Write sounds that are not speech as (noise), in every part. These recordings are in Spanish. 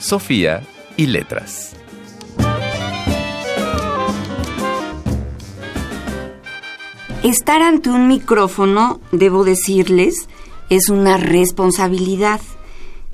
Sofía y letras. Estar ante un micrófono, debo decirles, es una responsabilidad,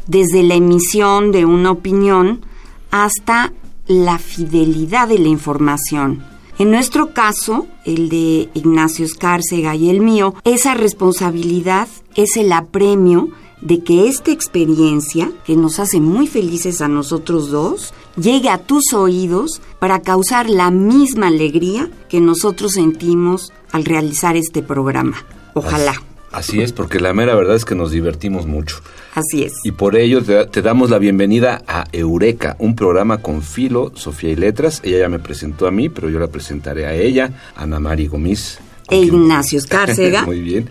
desde la emisión de una opinión hasta la fidelidad de la información. En nuestro caso, el de Ignacio Escárcega y el mío, esa responsabilidad es el apremio de que esta experiencia, que nos hace muy felices a nosotros dos, llegue a tus oídos para causar la misma alegría que nosotros sentimos al realizar este programa. Ojalá. Así es, porque la mera verdad es que nos divertimos mucho. Así es. Y por ello te, damos la bienvenida a Eureka, un programa con filo, Sofía y Letras. Ella ya me presentó a mí, pero yo la presentaré a ella, Ana Mari Gomis. E Ignacio Escárcega. (laughs) Muy bien.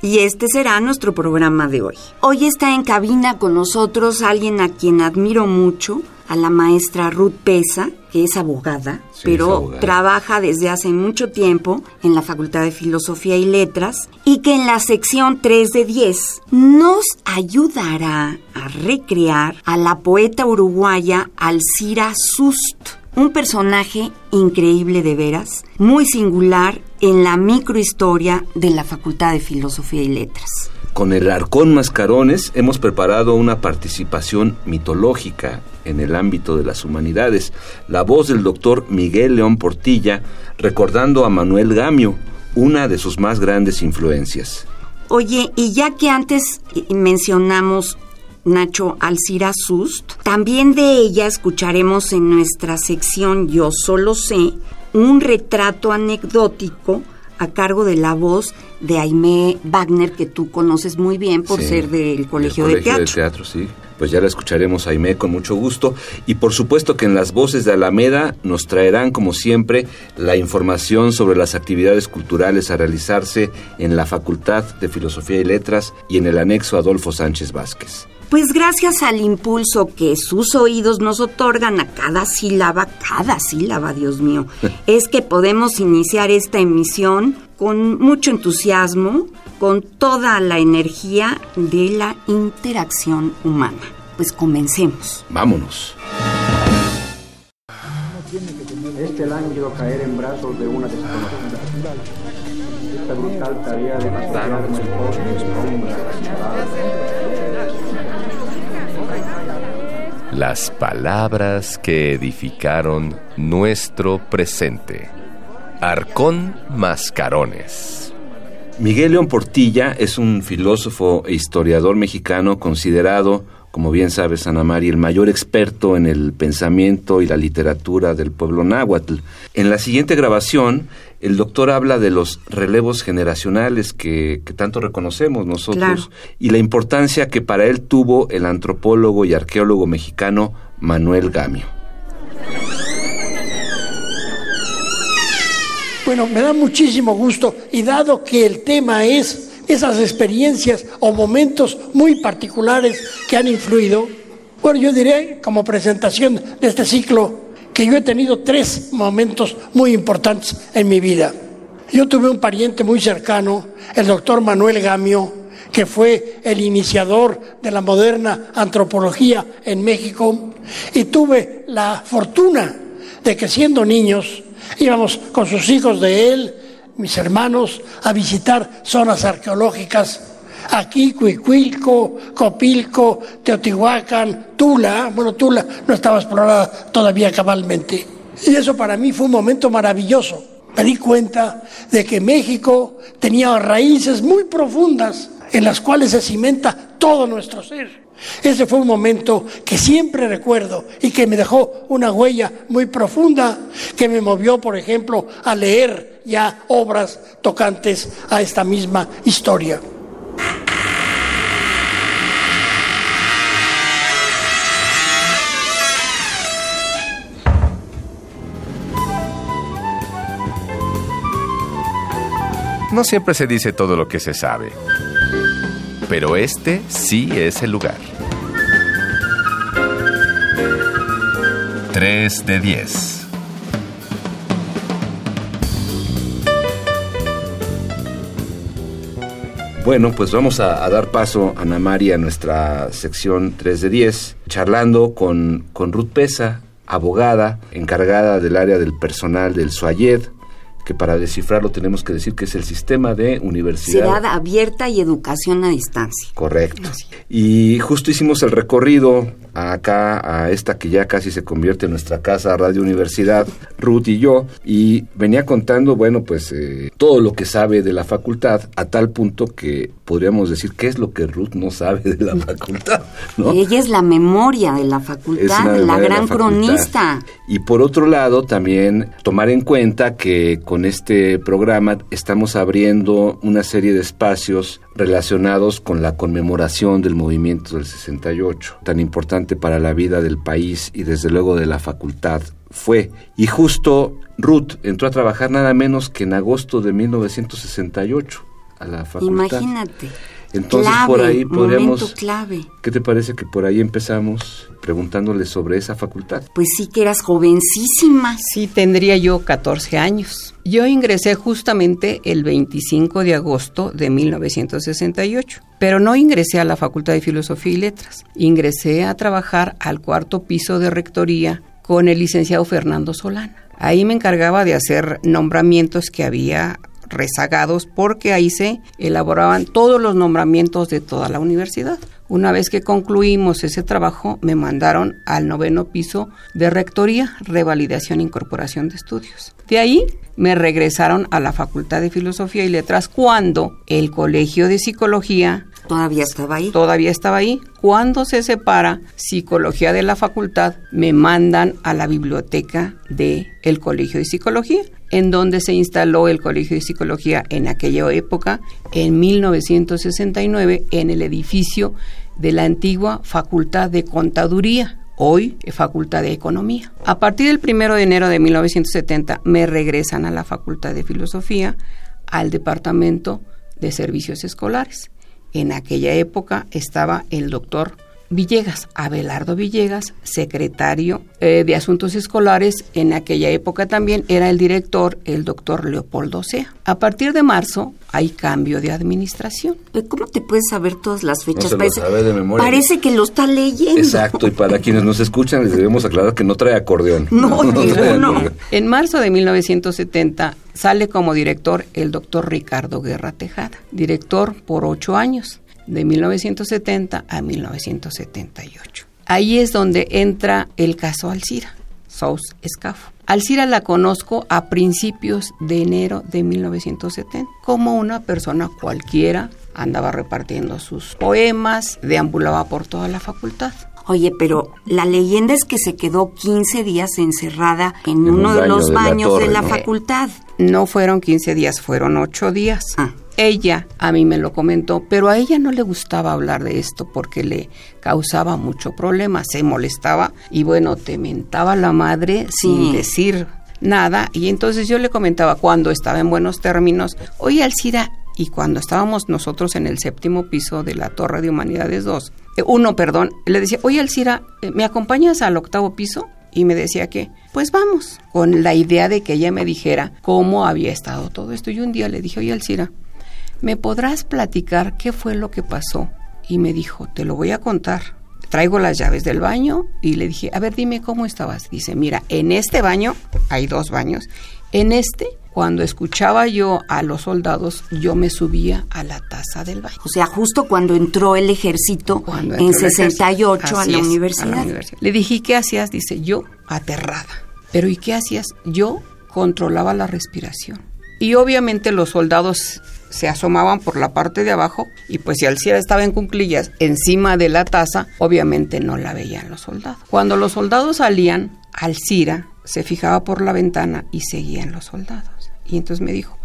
Y este será nuestro programa de hoy. Hoy está en cabina con nosotros alguien a quien admiro mucho, a la maestra Ruth Pesa, que es abogada, pero trabaja desde hace mucho tiempo en la Facultad de Filosofía y Letras y que en la sección 3 de 10 nos ayudará a recrear a la poeta uruguaya Alcira Sust, un personaje increíble de veras, muy singular en la microhistoria de la Facultad de Filosofía y Letras. Con el Arcón Mascarones hemos preparado una participación mitológica en el ámbito de las humanidades, la voz del doctor Miguel León Portilla recordando a Manuel Gamio, una de sus más grandes influencias. Oye, y ya que antes mencionamos Nacho Alcira Sust, también de ella escucharemos en nuestra sección Yo solo sé un retrato anecdótico a cargo de la voz de Aimé Wagner, que tú conoces muy bien por ser del Colegio, de Teatro. de Teatro. sí. Pues ya la escucharemos Aimé con mucho gusto. Y por supuesto que en las voces de Alameda nos traerán, como siempre, la información sobre las actividades culturales a realizarse en la Facultad de Filosofía y Letras y en el anexo Adolfo Sánchez Vázquez. Pues gracias al impulso que sus oídos nos otorgan a cada sílaba, cada sílaba, Dios mío, (laughs) es que podemos iniciar esta emisión con mucho entusiasmo, con toda la energía de la interacción humana. Pues comencemos. Vámonos. Este lánguido caer en brazos de una desconocida. Esta brutal tarea de las palabras que edificaron nuestro presente. Arcón Mascarones. Miguel León Portilla es un filósofo e historiador mexicano considerado como bien sabes, Ana María, el mayor experto en el pensamiento y la literatura del pueblo náhuatl. En la siguiente grabación, el doctor habla de los relevos generacionales que, tanto reconocemos nosotros y la importancia que para él tuvo el antropólogo y arqueólogo mexicano Manuel Gamio. Bueno, me da muchísimo gusto y dado que el tema es esas experiencias o momentos muy particulares que han influido. Bueno, yo diré como presentación de este ciclo que yo he tenido tres momentos muy importantes en mi vida. Yo tuve un pariente muy cercano, el doctor Manuel Gamio, que fue el iniciador de la moderna antropología en México, y tuve la fortuna de que siendo niños íbamos con sus hijos de él, mis hermanos a visitar zonas arqueológicas aquí, Cuicuilco, Copilco, Teotihuacán, Tula, bueno, Tula no estaba explorada todavía cabalmente. Y eso para mí fue un momento maravilloso. Me di cuenta de que México tenía raíces muy profundas en las cuales se cimenta todo nuestro ser. Ese fue un momento que siempre recuerdo y que me dejó una huella muy profunda, que me movió, por ejemplo, a leer ya obras tocantes a esta misma historia. No siempre se dice todo lo que se sabe, pero este sí es el lugar. 3 de 10. Bueno, pues vamos a, a, dar paso, Ana María, a nuestra sección 3 de 10, charlando con, con Ruth Pesa, abogada, encargada del área del personal del SUAYED, que para descifrarlo tenemos que decir que es el sistema de universidad. Ciudad abierta y educación a distancia. Correcto. Y justo hicimos el recorrido acá a esta que ya casi se convierte en nuestra casa, Radio Universidad, Ruth y yo, y venía contando, bueno, pues eh, todo lo que sabe de la facultad, a tal punto que podríamos decir qué es lo que Ruth no sabe de la facultad. (laughs) ¿no? Ella es la memoria de la facultad, la gran la cronista. Y por otro lado, también tomar en cuenta que con este programa estamos abriendo una serie de espacios relacionados con la conmemoración del movimiento del 68, tan importante para la vida del país y desde luego de la facultad fue. Y justo Ruth entró a trabajar nada menos que en agosto de 1968 a la facultad. Imagínate. Entonces por ahí podríamos... clave. ¿Qué te parece que por ahí empezamos preguntándole sobre esa facultad? Pues sí que eras jovencísima. Sí, tendría yo 14 años. Yo ingresé justamente el 25 de agosto de 1968, pero no ingresé a la Facultad de Filosofía y Letras. Ingresé a trabajar al cuarto piso de rectoría con el licenciado Fernando Solana. Ahí me encargaba de hacer nombramientos que había rezagados porque ahí se elaboraban todos los nombramientos de toda la universidad. Una vez que concluimos ese trabajo, me mandaron al noveno piso de rectoría, revalidación e incorporación de estudios. De ahí me regresaron a la Facultad de Filosofía y Letras cuando el Colegio de Psicología Todavía estaba ahí. Todavía estaba ahí. Cuando se separa psicología de la facultad, me mandan a la biblioteca del el Colegio de Psicología, en donde se instaló el Colegio de Psicología en aquella época, en 1969, en el edificio de la antigua Facultad de Contaduría hoy Facultad de Economía. A partir del primero de enero de 1970 me regresan a la Facultad de Filosofía, al Departamento de Servicios Escolares. En aquella época estaba el doctor Villegas, Abelardo Villegas, secretario eh, de Asuntos Escolares, en aquella época también era el director el doctor Leopoldo Sea. A partir de marzo hay cambio de administración. ¿Cómo te puedes saber todas las fechas? No parece, sabe de memoria. parece que lo está leyendo. Exacto, y para quienes nos escuchan les debemos aclarar que no trae acordeón. No, (laughs) no, trae no. En marzo de 1970 sale como director el doctor Ricardo Guerra Tejada, director por ocho años de 1970 a 1978. Ahí es donde entra el caso Alcira, Sous Escafo. Alcira la conozco a principios de enero de 1970 como una persona cualquiera, andaba repartiendo sus poemas, deambulaba por toda la facultad. Oye, pero la leyenda es que se quedó 15 días encerrada en, En un uno de los de la baños torre, de la ¿no? facultad. No fueron 15 días, fueron 8 días. Ah. Ella a mí me lo comentó, pero a ella no le gustaba hablar de esto porque le causaba mucho problema, se molestaba y bueno, te mentaba la madre sin Sí. decir nada. Y entonces yo le comentaba cuando estaba en buenos términos, oye Alcira, y cuando estábamos nosotros en el séptimo piso de la Torre de Humanidades 2, eh, uno, perdón, le decía, oye Alcira, eh, ¿me acompañas al octavo piso? Y me decía que, pues vamos, con la idea de que ella me dijera cómo había estado todo esto. Y un día le dije, oye Alcira, ¿me podrás platicar qué fue lo que pasó? Y me dijo, te lo voy a contar. Traigo las llaves del baño y le dije, a ver, dime cómo estabas. Dice, mira, en este baño, hay dos baños, en este, cuando escuchaba yo a los soldados, yo me subía a la taza del baño. O sea, justo cuando entró el ejército Cuando en entró el 68 ejército. a Así la, es, universidad. Le dije, ¿y qué hacías? Dice, yo aterrada. Pero ¿y qué hacías? Yo controlaba la respiración. Y obviamente los soldados se asomaban por la parte de abajo y pues si Alcira estaba en cunclillas encima de la taza, obviamente no la veían los soldados. Cuando los soldados salían, Alcira se fijaba por la ventana y seguían los soldados. Y entonces me dijo,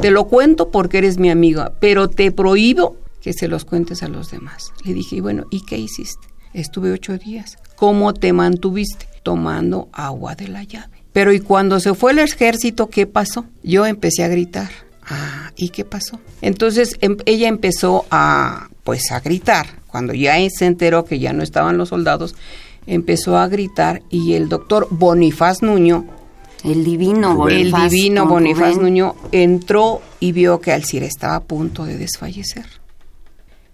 te lo cuento porque eres mi amiga, pero te prohíbo que se los cuentes a los demás. Le dije, y bueno, ¿y qué hiciste? Estuve ocho días. ¿Cómo te mantuviste? Tomando agua de la llave. Pero ¿y cuando se fue el ejército, qué pasó? Yo empecé a gritar. Ah, ¿y qué pasó? Entonces em, ella empezó a, pues, a gritar. Cuando ya se enteró que ya no estaban los soldados, empezó a gritar y el doctor Bonifaz Nuño, El divino Bonifaz. el divino Bonifaz Rubén. Nuño, entró y vio que Alcira estaba a punto de desfallecer.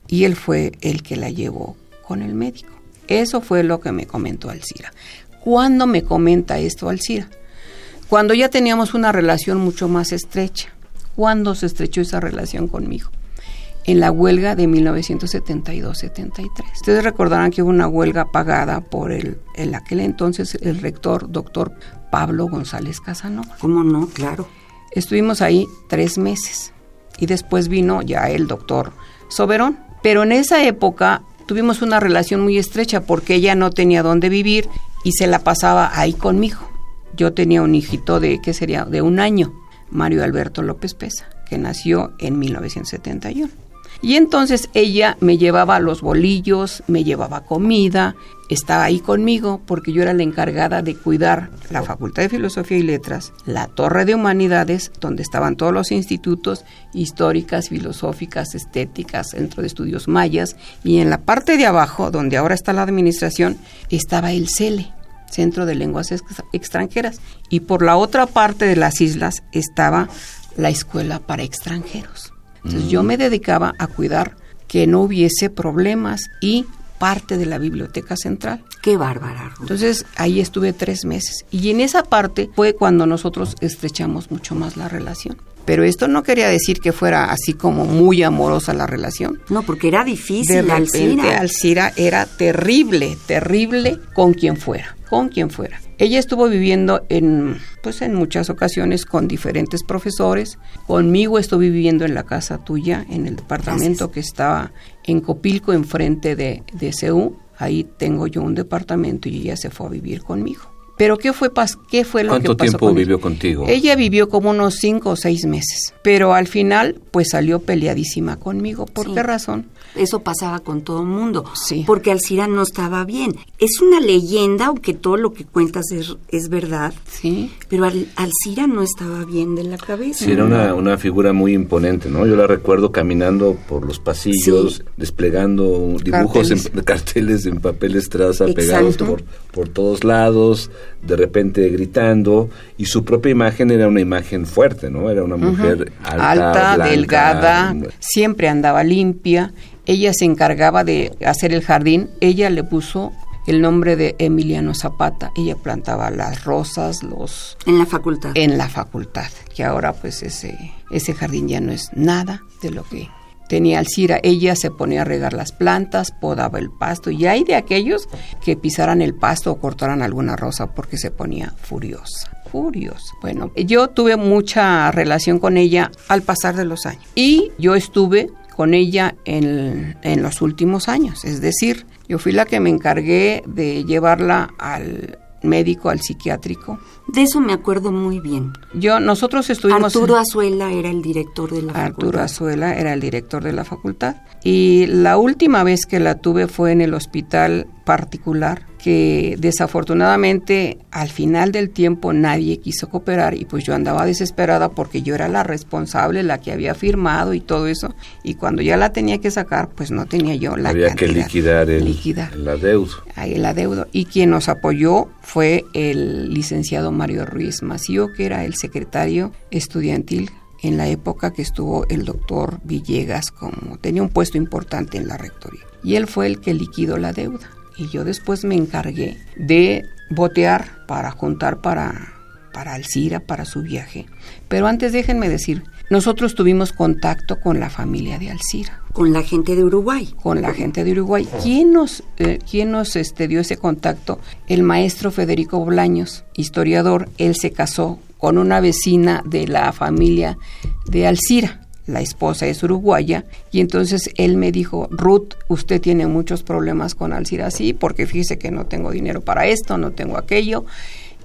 Y él fue el que la llevó con el médico. Eso fue lo que me comentó Alcira. ¿Cuándo me comenta esto Alcira? Cuando ya teníamos una relación mucho más estrecha. ¿Cuándo se estrechó esa relación conmigo? En la huelga de 1972-73. Ustedes recordarán que hubo una huelga pagada por el, en aquel entonces el rector, doctor Pablo González Casanova. ¿Cómo no? Claro. Estuvimos ahí tres meses y después vino ya el doctor Soberón. Pero en esa época tuvimos una relación muy estrecha porque ella no tenía dónde vivir y se la pasaba ahí conmigo. Yo tenía un hijito de, ¿qué sería? De un año, Mario Alberto López Pesa, que nació en 1971. Y entonces ella me llevaba los bolillos, me llevaba comida, estaba ahí conmigo porque yo era la encargada de cuidar la Facultad de Filosofía y Letras, la Torre de Humanidades, donde estaban todos los institutos históricas, filosóficas, estéticas, Centro de Estudios Mayas, y en la parte de abajo, donde ahora está la administración, estaba el CELE, Centro de Lenguas Ex- Extranjeras, y por la otra parte de las islas estaba la Escuela para Extranjeros. Entonces yo me dedicaba a cuidar que no hubiese problemas y parte de la biblioteca central. Qué bárbara. Ruth. Entonces ahí estuve tres meses y en esa parte fue cuando nosotros estrechamos mucho más la relación. Pero esto no quería decir que fuera así como muy amorosa la relación. No, porque era De difícil, repente Alcira. Alcira era terrible, terrible con quien fuera, con quien fuera. Ella estuvo viviendo en, pues en muchas ocasiones con diferentes profesores. Conmigo estuve viviendo en la casa tuya, en el departamento que estaba en Copilco, enfrente de, de CEU. Ahí tengo yo un departamento y ella se fue a vivir conmigo. Pero ¿qué fue, pas qué fue lo que ¿Cuánto pasó tiempo con ella? vivió contigo? Ella vivió como unos cinco o seis meses, pero al final pues salió peleadísima conmigo. ¿Por Sí. qué razón? Eso pasaba con todo el mundo. Sí. Porque Alcira no estaba bien. Es una leyenda, aunque todo lo que cuentas es, es verdad. Sí. Pero Al- Alcira no estaba bien de la cabeza. Sí, era una, una figura muy imponente, ¿no? Yo la recuerdo caminando por los pasillos, Sí. desplegando dibujos, Carteles. en, (laughs) carteles en papel estraza Exacto. pegados por, por todos lados, de repente gritando, y su propia imagen era una imagen fuerte, ¿no? Era una mujer alta, alta, blanca, delgada, siempre andaba limpia. Ella se encargaba de hacer el jardín. Ella le puso el nombre de Emiliano Zapata. Ella plantaba las rosas, los En la facultad. en la facultad, que ahora pues ese ese jardín ya no es nada de lo que tenía Alcira. Ella se ponía a regar las plantas, podaba el pasto y hay de aquellos que pisaran el pasto o cortaran alguna rosa porque se ponía furiosa. Furiosa. Bueno, yo tuve mucha relación con ella al pasar de los años y yo estuve con ella en, en los últimos años. Es decir, yo fui la que me encargué de llevarla al médico, al psiquiátrico. De eso me acuerdo muy bien. Yo, nosotros estuvimos... Arturo Azuela era el director de la Arturo facultad. Azuela era el director de la facultad. Y la última vez que la tuve fue en el hospital particular, que desafortunadamente al final del tiempo nadie quiso cooperar y pues yo andaba desesperada porque yo era la responsable, la que había firmado y todo eso. Y cuando ya la tenía que sacar, pues no tenía yo la Había que liquidar el, Liquidar el adeudo. ahí el adeudo. Y quien nos apoyó fue el licenciado Mario Ruiz Macío, que era el secretario estudiantil en la época que estuvo el doctor Villegas como tenía un puesto importante en la rectoría. Y él fue el que liquidó la deuda. Y yo después me encargué de botear para juntar para para Alcira, para su viaje. Pero antes déjenme decir, nosotros tuvimos contacto con la familia de Alcira Con la gente de Uruguay. con la gente de Uruguay. ¿Quién nos, eh, quién nos este, dio ese contacto? El maestro Federico Bolaños, historiador. Él se casó con una vecina de la familia de Alcira. La esposa es uruguaya y entonces él me dijo, Ruth, usted tiene muchos problemas con Alcira, sí, porque fíjese que no tengo dinero para esto, no tengo aquello.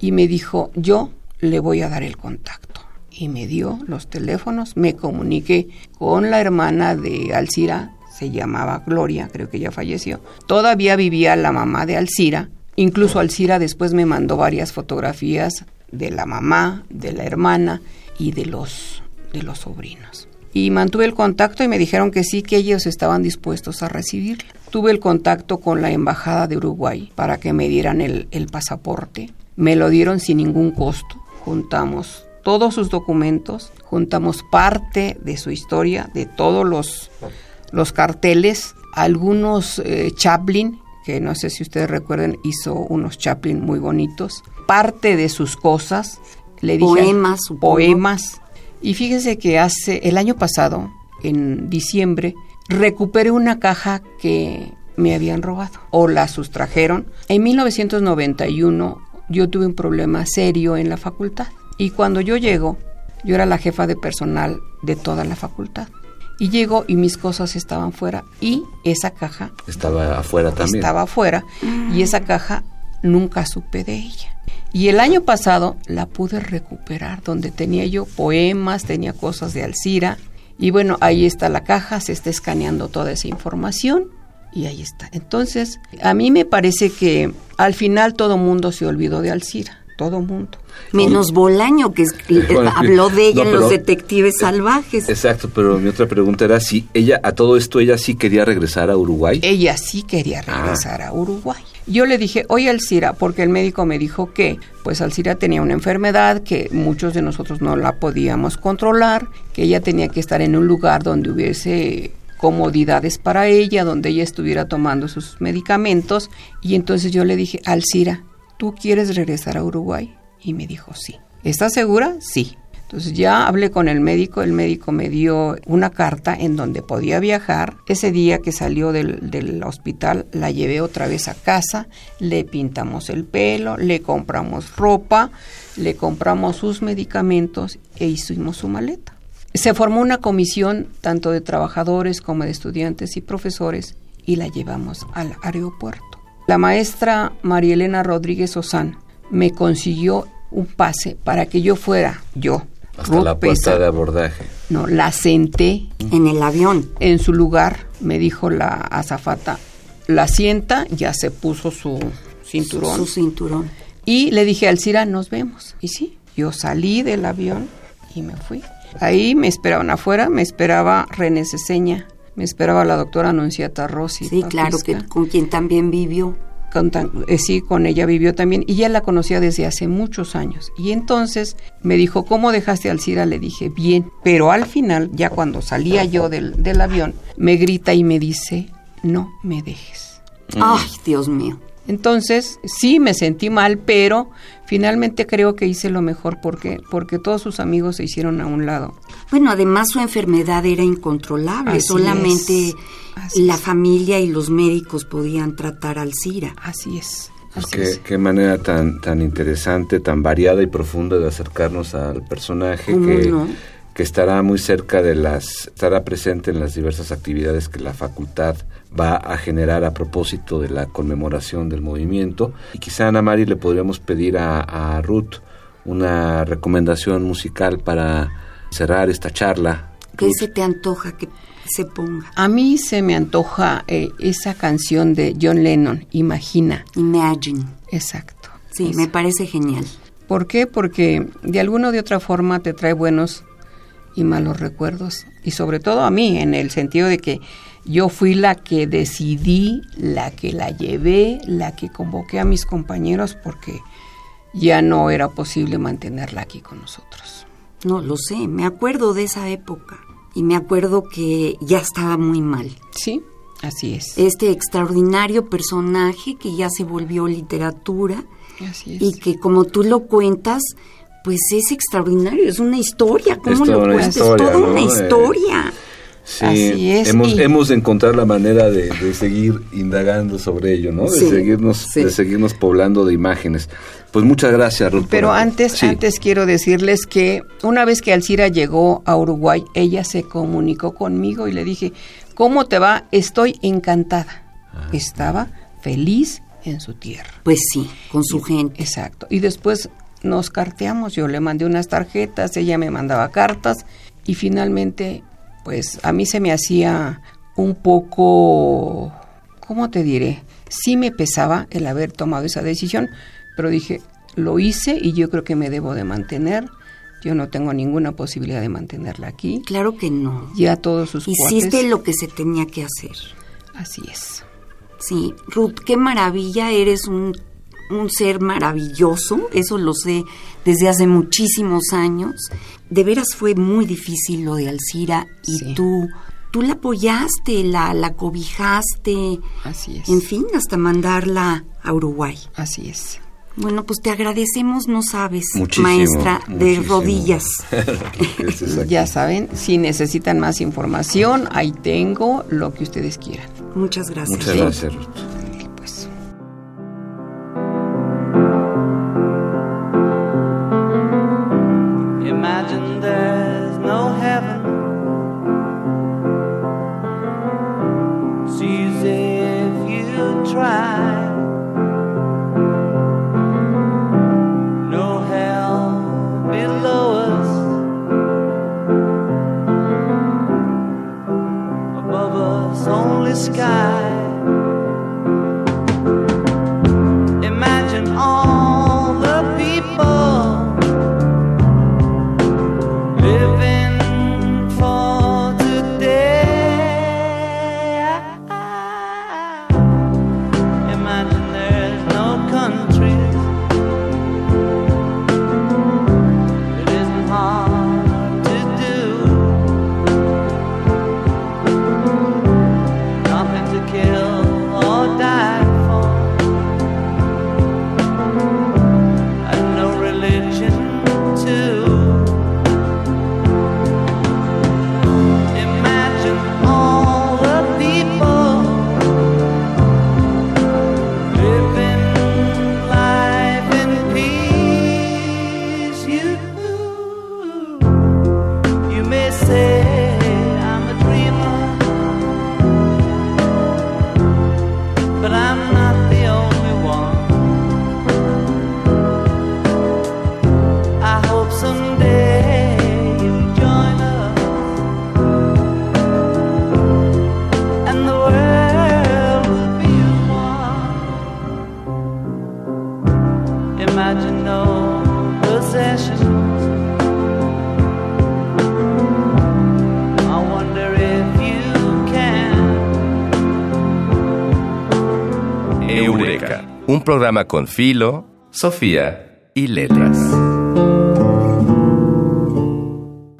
Y me dijo, yo le voy a dar el contacto y me dio los teléfonos, me comuniqué con la hermana de Alcira, se llamaba Gloria, creo que ya falleció. Todavía vivía la mamá de Alcira, incluso Alcira después me mandó varias fotografías de la mamá, de la hermana y de los de los sobrinos. Y mantuve el contacto y me dijeron que sí, que ellos estaban dispuestos a recibirla. Tuve el contacto con la Embajada de Uruguay para que me dieran el, el pasaporte. Me lo dieron sin ningún costo. Juntamos todos sus documentos, juntamos parte de su historia, de todos los, los carteles, algunos eh, Chaplin, que no sé si ustedes recuerden, hizo unos Chaplin muy bonitos, parte de sus cosas, le dije Poemas, supongo. poemas. Y fíjese que hace el año pasado, en diciembre, recuperé una caja que me habían robado o la sustrajeron. En 1991 yo tuve un problema serio en la facultad y cuando yo llego, yo era la jefa de personal de toda la facultad. Y llego y mis cosas estaban fuera y esa caja Estaba afuera también. estaba afuera y esa caja nunca supe de ella. Y el año pasado la pude recuperar, donde tenía yo poemas, tenía cosas de Alcira. Y bueno, ahí está la caja, se está escaneando toda esa información y ahí está. Entonces, a mí me parece que al final todo mundo se olvidó de Alcira, todo mundo. Menos Bolaño, que es- Bueno, habló de ella no, en Los Detectives Salvajes. Exacto, pero mi otra pregunta era si ella, a todo esto, ella sí quería regresar a Uruguay. Ella sí quería regresar a Uruguay. Yo le dije, oye Alcira, porque el médico me dijo que pues Alcira tenía una enfermedad que muchos de nosotros no la podíamos controlar, que ella tenía que estar en un lugar donde hubiese comodidades para ella, donde ella estuviera tomando sus medicamentos. Y entonces yo le dije, Alcira, ¿tú quieres regresar a Uruguay? Y me dijo, sí. ¿Estás segura? Sí. Entonces ya hablé con el médico, el médico me dio una carta en donde podía viajar. Ese día que salió del, del hospital la llevé otra vez a casa, le pintamos el pelo, le compramos ropa, le compramos sus medicamentos e hicimos su maleta. Se formó una comisión tanto de trabajadores como de estudiantes y profesores y la llevamos al aeropuerto. La maestra María Elena Rodríguez Osán me consiguió un pase para que yo fuera, yo, Hasta la puerta de abordaje. No, la senté En el avión. en su lugar, me dijo la azafata, la sienta, ya se puso su cinturón. Su cinturón. Y le dije, Alcira, nos vemos. Y sí, yo salí del avión y me fui. Ahí me esperaban afuera, me esperaba René Ceseña, me esperaba la doctora Anunciata Rossi. Sí, claro, que con quien también vivió. Con eh, sí, con ella vivió también y ya la conocía desde hace muchos años. Y entonces me dijo, ¿cómo dejaste a Alcira? Le dije, bien. Pero al final, ya cuando salía yo del, del avión, me grita y me dice, no me dejes. Ay, Dios mío. Entonces, sí me sentí mal, pero finalmente creo que hice lo mejor porque porque todos sus amigos se hicieron a un lado. Bueno, además su enfermedad era incontrolable. Así Solamente la es. familia y los médicos podían tratar al Cira. Así es. Pues qué, es. qué manera tan, tan interesante, tan variada y profunda de acercarnos al personaje ¿Cómo que, no? Que estará muy cerca de las, estará presente en las diversas actividades que la facultad va a generar a propósito de la conmemoración del movimiento. Y quizá Ana Mari le podríamos pedir a, a Ruth una recomendación musical para cerrar esta charla. ¿Qué Ruth. se te antoja que se ponga? A mí se me antoja eh, esa canción de John Lennon, Imagina. Imagine. Exacto. Sí, me parece genial. ¿Por qué? Porque de alguna o de otra forma te trae buenos y malos recuerdos. Y sobre todo a mí, en el sentido de que yo fui la que decidí, la que la llevé, la que convoqué a mis compañeros porque ya no era posible mantenerla aquí con nosotros. No, lo sé, me acuerdo de esa época. Y me acuerdo que ya estaba muy mal. Sí, así es. Este extraordinario personaje que ya se volvió literatura Así es. y que como tú lo cuentas, pues es extraordinario, es una historia. ¿Cómo lo cuentas? historia, es toda ¿no? una Eh, historia. Sí, Así es, Hemos, y- hemos de encontrar la manera de, de seguir indagando sobre ello, ¿no? De Sí, seguirnos, sí. de seguirnos poblando de imágenes. Pues muchas gracias, Ruth. Pero por- antes, Sí. antes quiero decirles que una vez que Alcira llegó a Uruguay, ella se comunicó conmigo y le dije, ¿cómo te va? Estoy encantada. Estaba feliz en su tierra. Pues sí, con su gente. Exacto. Y después nos carteamos, yo le mandé unas tarjetas, ella me mandaba cartas y finalmente, pues a mí se me hacía un poco, ¿cómo te diré? Sí me pesaba el haber tomado esa decisión, pero dije, lo hice y yo creo que me debo de mantener Yo no tengo ninguna posibilidad de mantenerla aquí. Claro que no. Ya todos sus Hiciste lo que se tenía que hacer. Así es. Sí, Ruth, qué maravilla, eres un, un ser maravilloso, eso lo sé desde hace muchísimos años. De veras fue muy difícil lo de Alcira y Sí. tú, tú la apoyaste, la, la cobijaste, Así es. en fin, hasta mandarla a Uruguay. Así es. Bueno, pues te agradecemos, no sabes, Muchísimo, maestra de rodillas. (laughs) Ya saben, si necesitan más información, ahí tengo lo que ustedes quieran. Muchas gracias. Muchas gracias, Ruth. Eureka, un programa con filo, Sofía y letras.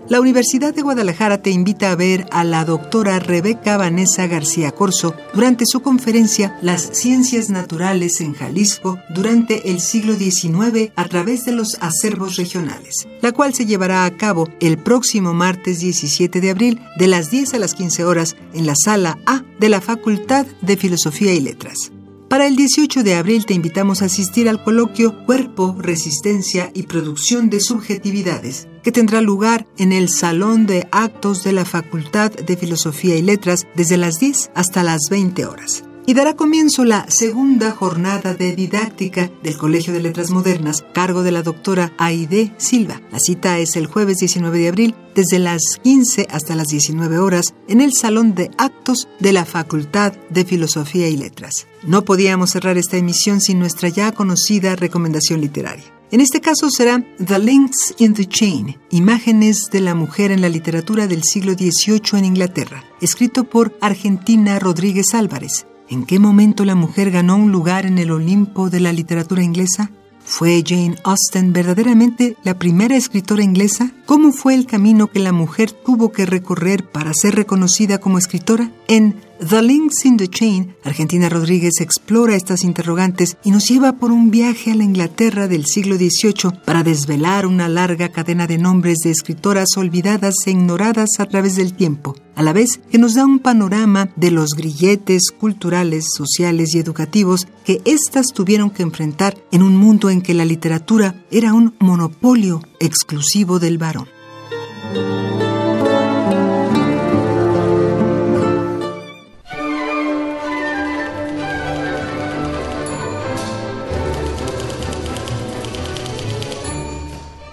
La Universidad de Guadalajara te invita a ver a la doctora Rebeca Vanessa García Corso durante su conferencia Las Ciencias Naturales en Jalisco durante el siglo XIX a través de los acervos regionales, la cual se llevará a cabo el próximo martes 17 de abril de las 10 a las 15 horas en la sala A de la Facultad de Filosofía y Letras. Para el 18 de abril te invitamos a asistir al coloquio Cuerpo, Resistencia y Producción de Subjetividades, que tendrá lugar en el Salón de Actos de la Facultad de Filosofía y Letras desde las 10 hasta las 20 horas. Y dará comienzo la segunda jornada de didáctica del Colegio de Letras Modernas, cargo de la doctora Aide Silva. La cita es el jueves 19 de abril, desde las 15 hasta las 19 horas, en el Salón de Actos de la Facultad de Filosofía y Letras. No podíamos cerrar esta emisión sin nuestra ya conocida recomendación literaria. En este caso será The Links in the Chain, Imágenes de la mujer en la literatura del siglo XVIII en Inglaterra, escrito por Argentina Rodríguez Álvarez. ¿En qué momento la mujer ganó un lugar en el Olimpo de la literatura inglesa? ¿Fue Jane Austen verdaderamente la primera escritora inglesa? ¿Cómo fue el camino que la mujer tuvo que recorrer para ser reconocida como escritora? En The Links in the Chain, Argentina Rodríguez explora estas interrogantes y nos lleva por un viaje a la Inglaterra del siglo XVIII para desvelar una larga cadena de nombres de escritoras olvidadas e ignoradas a través del tiempo, a la vez que nos da un panorama de los grilletes culturales, sociales y educativos que éstas tuvieron que enfrentar en un mundo en que la literatura era un monopolio exclusivo del varón.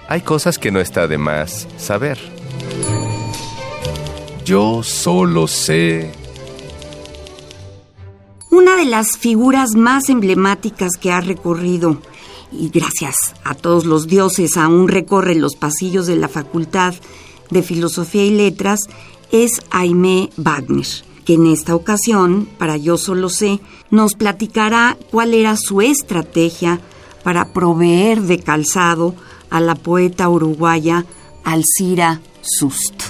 Hay cosas que no está de más saber. Yo solo sé. Una de las figuras más emblemáticas que ha recorrido y gracias a todos los dioses aún recorre los pasillos de la Facultad de Filosofía y Letras, es Aimé Wagner, que en esta ocasión, para Yo Solo Sé, nos platicará cuál era su estrategia para proveer de calzado a la poeta uruguaya Alcira Sust.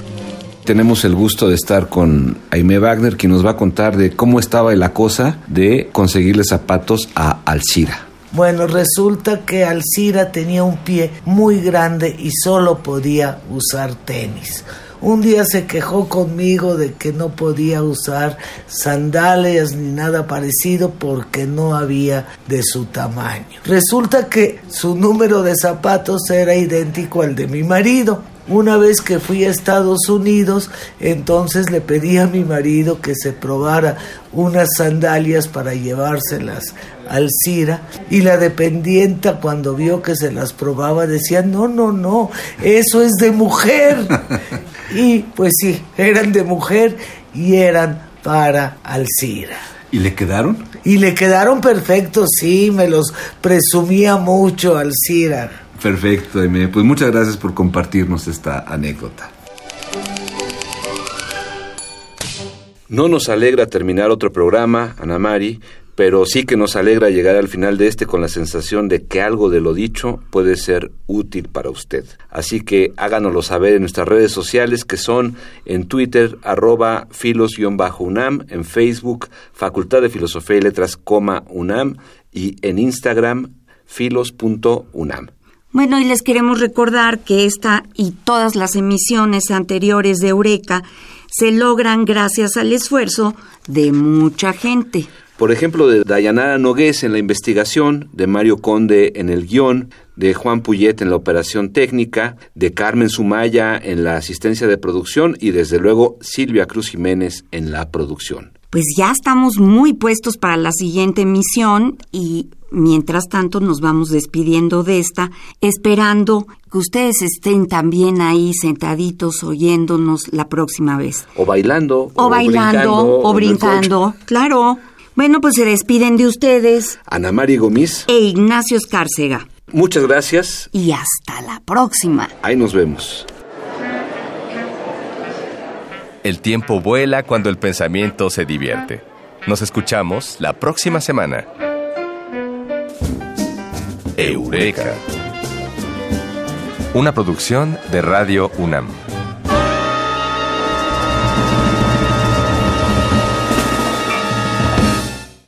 Tenemos el gusto de estar con Aime Wagner, quien nos va a contar de cómo estaba la cosa de conseguirle zapatos a Alcira. Bueno, resulta que Alcira tenía un pie muy grande y solo podía usar tenis. Un día se quejó conmigo de que no podía usar sandalias ni nada parecido porque no había de su tamaño. Resulta que su número de zapatos era idéntico al de mi marido. Una vez que fui a Estados Unidos, entonces le pedí a mi marido que se probara unas sandalias para llevárselas al Cira y la dependienta cuando vio que se las probaba decía, no, no, no, eso es de mujer. (laughs) y pues sí, eran de mujer y eran para Alcira. ¿Y le quedaron? Y le quedaron perfectos, sí, me los presumía mucho Alcira. Perfecto, Aime. Pues muchas gracias por compartirnos esta anécdota. No nos alegra terminar otro programa, Ana Mari, pero sí que nos alegra llegar al final de este con la sensación de que algo de lo dicho puede ser útil para usted. Así que háganoslo saber en nuestras redes sociales que son en Twitter arroba filos-unam, en Facebook Facultad de Filosofía y Letras, UNAM y en Instagram filos.unam. Bueno, y les queremos recordar que esta y todas las emisiones anteriores de Eureka se logran gracias al esfuerzo de mucha gente. Por ejemplo, de Dayanara Nogués en la investigación, de Mario Conde en el guion, de Juan Puyet en la operación técnica, de Carmen Sumaya en la asistencia de producción y desde luego Silvia Cruz Jiménez en la producción. Pues ya estamos muy puestos para la siguiente emisión y mientras tanto nos vamos despidiendo de esta, esperando que ustedes estén también ahí sentaditos oyéndonos la próxima vez. O bailando. O, bailando, o brincando, claro. Bueno, pues se despiden de ustedes. Ana Mari Gomis. E Ignacio Escárcega. Muchas gracias. Y hasta la próxima. Ahí nos vemos. El tiempo vuela cuando el pensamiento se divierte. Nos escuchamos la próxima semana. Eureka. Una producción de Radio UNAM.